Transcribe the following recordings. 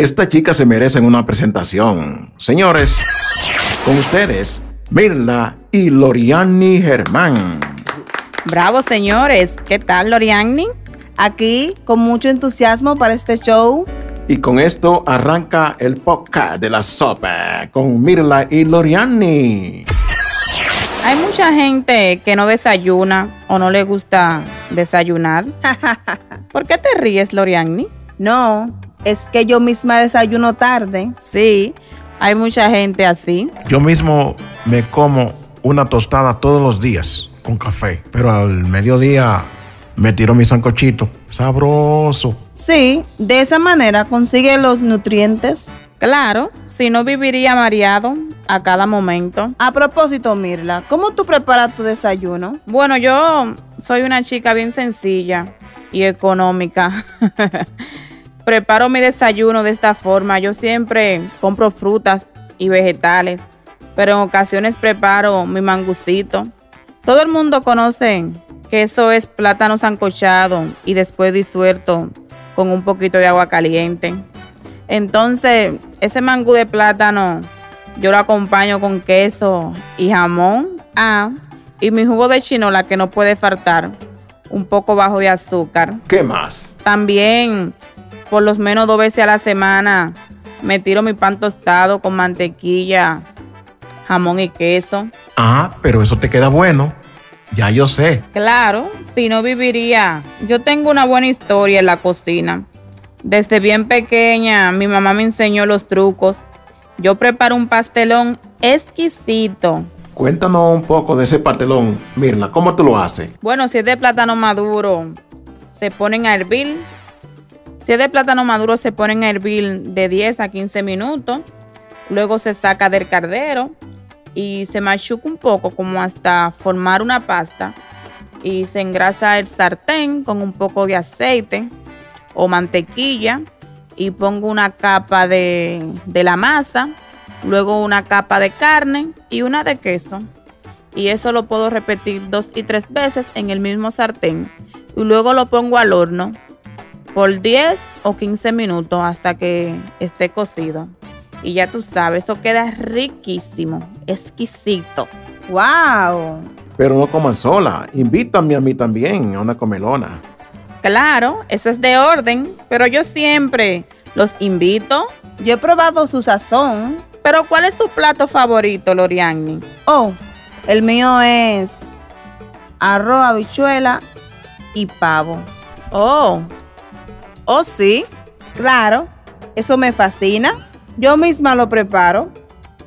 Esta chica se merece una presentación. Señores, con ustedes, Mirna y Loriani Germán. Bravo, señores. ¿Qué tal, Loriani? Aquí, con mucho entusiasmo para este show. Y con esto arranca el podcast de la sopa con Mirla y Loriani. Hay mucha gente que no desayuna o no le gusta desayunar. ¿Por qué te ríes, Loriani? No, es que yo misma desayuno tarde. Sí, hay mucha gente así. Yo mismo me como una tostada todos los días con café, pero al mediodía me tiro mi sancochito. Sabroso. Sí, de esa manera consigue los nutrientes. Claro, si no viviría mareado a cada momento. A propósito, Mirla, ¿cómo tú preparas tu desayuno? Bueno, yo soy una chica bien sencilla y económica. Preparo mi desayuno de esta forma. Yo siempre compro frutas y vegetales, pero en ocasiones preparo mi mangucito. Todo el mundo conoce que eso es plátano sancochado y después disuelto con un poquito de agua caliente. Entonces, ese mangú de plátano yo lo acompaño con queso y jamón. Ah, y mi jugo de chinola que no puede faltar, un poco bajo de azúcar. ¿Qué más? También por lo menos dos veces a la semana me tiro mi pan tostado con mantequilla, jamón y queso. Ah, pero eso te queda bueno. Ya yo sé. Claro, si no viviría. Yo tengo una buena historia en la cocina. Desde bien pequeña mi mamá me enseñó los trucos. Yo preparo un pastelón exquisito. Cuéntanos un poco de ese pastelón, Mirna. ¿Cómo tú lo haces? Bueno, si es de plátano maduro, se ponen a hervir si es de plátano maduro, se ponen a hervir de 10 a 15 minutos. Luego se saca del cardero y se machuca un poco como hasta formar una pasta. Y se engrasa el sartén con un poco de aceite o mantequilla. Y pongo una capa de, de la masa. Luego una capa de carne y una de queso. Y eso lo puedo repetir dos y tres veces en el mismo sartén. Y luego lo pongo al horno por 10 o 15 minutos hasta que esté cocido. Y ya tú sabes, eso queda riquísimo, exquisito. ¡Wow! Pero no coman sola, invítame a mí también a una comelona. Claro, eso es de orden, pero yo siempre los invito. Yo he probado su sazón. Pero ¿cuál es tu plato favorito, Loriani? Oh, el mío es arroz, habichuela y pavo. Oh, ¿Oh, sí? Claro, eso me fascina. Yo misma lo preparo.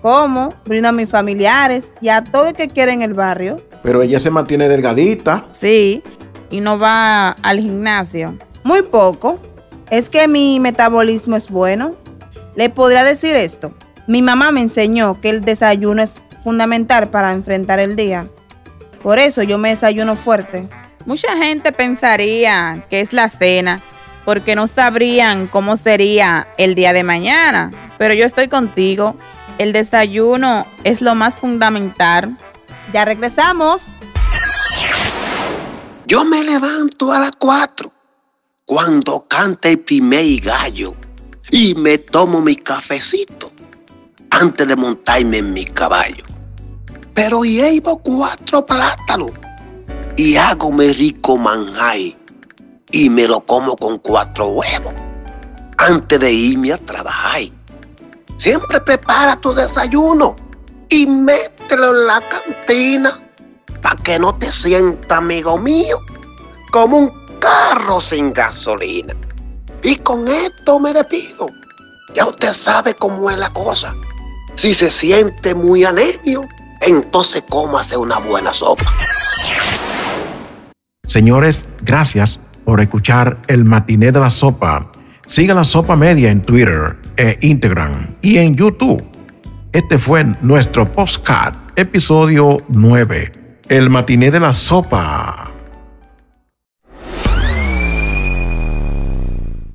Como, brindo a mis familiares y a todo el que quiera en el barrio. Pero ella se mantiene delgadita. Sí, y no va al gimnasio. Muy poco. Es que mi metabolismo es bueno. Le podría decir esto. Mi mamá me enseñó que el desayuno es fundamental para enfrentar el día. Por eso yo me desayuno fuerte. Mucha gente pensaría que es la cena porque no sabrían cómo sería el día de mañana. Pero yo estoy contigo. El desayuno es lo más fundamental. Ya regresamos. Yo me levanto a las 4 cuando canta el primer gallo y me tomo mi cafecito antes de montarme en mi caballo. Pero llevo cuatro plátanos y hago mi rico manjay y me lo como con cuatro huevos antes de irme a trabajar. Siempre prepara tu desayuno y mételo en la cantina para que no te sienta, amigo mío, como un carro sin gasolina. Y con esto me despido. Ya usted sabe cómo es la cosa. Si se siente muy alegre, entonces cómase una buena sopa. Señores, gracias por escuchar el matiné de la sopa. Siga la sopa media en Twitter e Instagram y en YouTube. Este fue nuestro postcard, episodio 9. El matiné de la sopa.